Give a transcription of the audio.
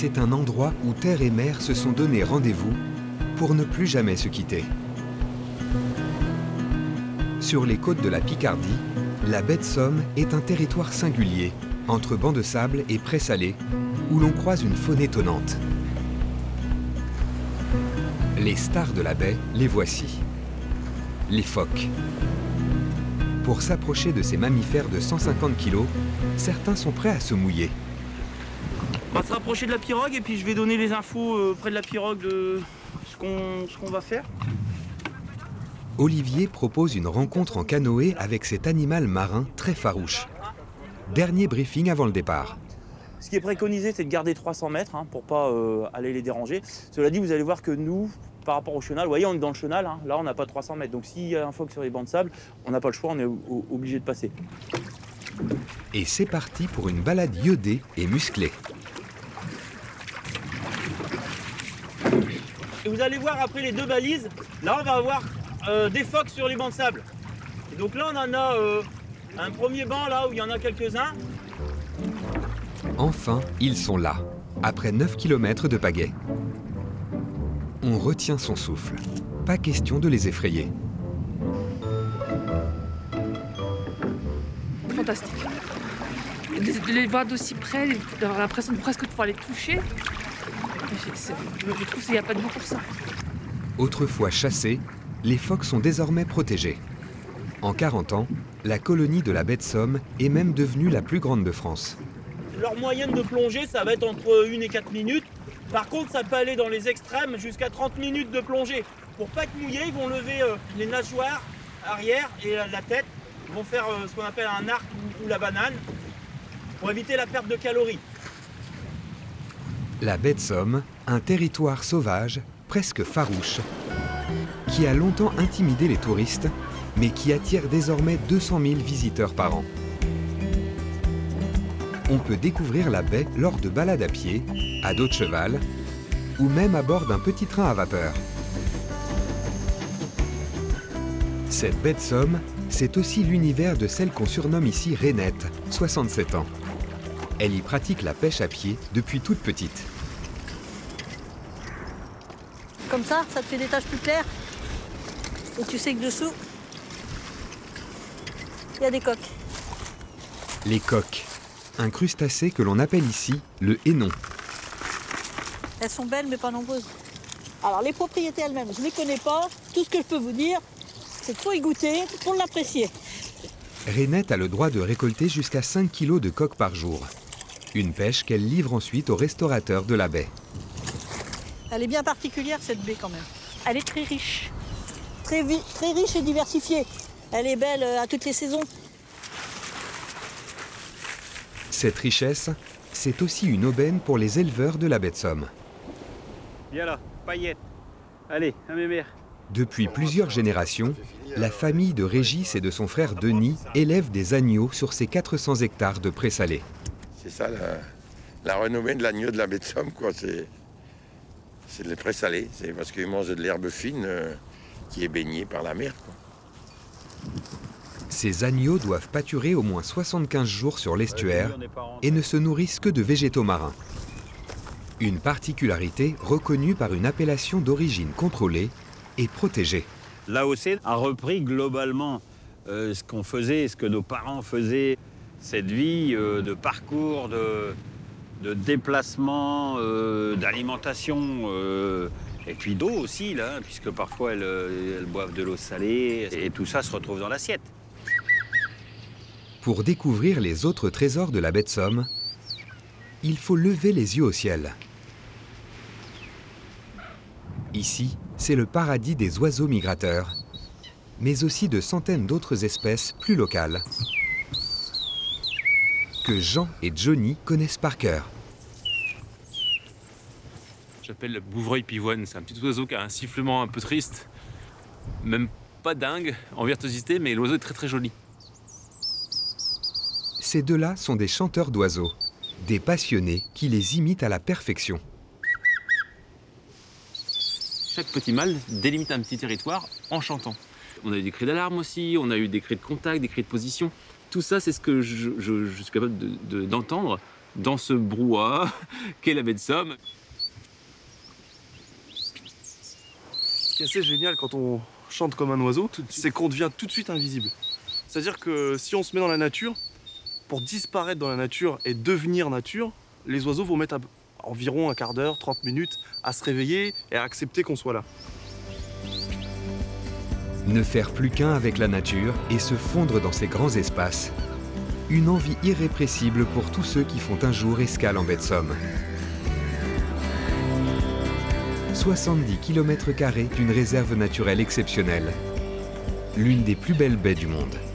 c'est un endroit où terre et mer se sont donné rendez-vous pour ne plus jamais se quitter. Sur les côtes de la Picardie, la baie de Somme est un territoire singulier, entre bancs de sable et présalés, où l'on croise une faune étonnante. Les stars de la baie, les voici. Les phoques. Pour s'approcher de ces mammifères de 150 kg, certains sont prêts à se mouiller. On va se rapprocher de la pirogue et puis je vais donner les infos euh, près de la pirogue de ce qu'on va faire. Olivier propose une rencontre en canoë avec cet animal marin très farouche. Dernier briefing avant le départ. Ce qui est préconisé, c'est de garder 300 mètres hein, pour pas euh, aller les déranger. Cela dit, vous allez voir que nous, par rapport au chenal, vous voyez, on est dans le chenal, hein, là on n'a pas 300 mètres. Donc s'il y a un phoque sur les bancs de sable, on n'a pas le choix, on est obligé de passer. Et c'est parti pour une balade iodée et musclée. Et vous allez voir après les deux balises, là on va avoir euh, des phoques sur les bancs de sable. donc là, on en a euh, un premier banc là où il y en a quelques-uns. Enfin, ils sont là, après 9 km de pagaie. On retient son souffle. Pas question de les effrayer. Fantastique. De les voir d'aussi près, d'avoir l'impression de presque de pouvoir les toucher, je trouve qu'il n'y a pas de goût pour ça. Autrefois chassés, les phoques sont désormais protégés. En 40 ans, la colonie de la baie de Somme est même devenue la plus grande de France. Leur moyenne de plongée, ça va être entre 1 et 4 minutes. Par contre, ça peut aller dans les extrêmes jusqu'à 30 minutes de plongée. Pour pas être mouillés, ils vont lever euh, les nageoires arrière et la tête. Ils vont faire euh, ce qu'on appelle un arc ou la banane pour éviter la perte de calories. La baie de Somme, un territoire sauvage, presque farouche, qui a longtemps intimidé les touristes, mais qui attire désormais 200 000 visiteurs par an. On peut découvrir la baie lors de balades à pied, à dos de cheval, ou même à bord d'un petit train à vapeur. Cette baie de Somme, c'est aussi l'univers de celle qu'on surnomme ici Rainette, 67 ans. Elle y pratique la pêche à pied depuis toute petite. Comme ça, ça te fait des tâches plus claires. Et tu sais que dessous, il y a des coques. Les coques, un crustacé que l'on appelle ici le hénon. Elles sont belles mais pas nombreuses. Alors les propriétés elles-mêmes, je ne les connais pas. Tout ce que je peux vous dire, c'est qu'il faut y goûter pour l'apprécier. Renette a le droit de récolter jusqu'à 5 kg de coques par jour. Une pêche qu'elle livre ensuite aux restaurateurs de la baie. Elle est bien particulière cette baie quand même. Elle est très riche. Très, très riche et diversifiée. Elle est belle euh, à toutes les saisons. Cette richesse, c'est aussi une aubaine pour les éleveurs de la baie de Somme. Viens là, paillette. Allez, à mes mères. Depuis plusieurs générations, la famille de Régis et de son frère Denis élève des agneaux sur ces 400 hectares de présalé. C'est ça la, renommée de l'agneau de la baie de Somme, quoi. C'est, c'est le présalé. C'est parce qu'ils mangent de l'herbe fine euh, qui est baignée par la mer, Ces agneaux doivent pâturer au moins 75 jours sur l'estuaire et ne se nourrissent que de végétaux marins. Une particularité reconnue par une appellation d'origine contrôlée et protégée. L'AOC a repris globalement euh, ce qu'on faisait, ce que nos parents faisaient, cette vie euh, de parcours, de, de déplacement, euh, d'alimentation, et puis d'eau aussi, puisque parfois elles, elles boivent de l'eau salée, et tout ça se retrouve dans l'assiette. Pour découvrir les autres trésors de la baie de Somme, il faut lever les yeux au ciel. Ici, c'est le paradis des oiseaux migrateurs, mais aussi de centaines d'autres espèces plus locales que Jean et Johnny connaissent par cœur. J'appelle le bouvreuil pivoine. C'est un petit oiseau qui a un sifflement un peu triste, même pas dingue en virtuosité, mais l'oiseau est très très joli. Ces deux-là sont des chanteurs d'oiseaux, des passionnés qui les imitent à la perfection. Chaque petit mâle délimite un petit territoire en chantant. On a eu des cris d'alarme aussi, on a eu des cris de contact, des cris de position. Tout ça, c'est ce que je, suis capable d'entendre dans ce brouhaha qu'est la baie de Somme. Ce qui est assez génial quand on chante comme un oiseau, c'est qu'on devient tout de suite invisible. C'est-à-dire que si on se met dans la nature, pour disparaître dans la nature et devenir nature, les oiseaux vont mettre environ un quart d'heure, 30 minutes à se réveiller et à accepter qu'on soit là. Ne faire plus qu'un avec la nature et se fondre dans ces grands espaces. Une envie irrépressible pour tous ceux qui font un jour escale en baie de Somme. 70 km d'une réserve naturelle exceptionnelle. L'une des plus belles baies du monde.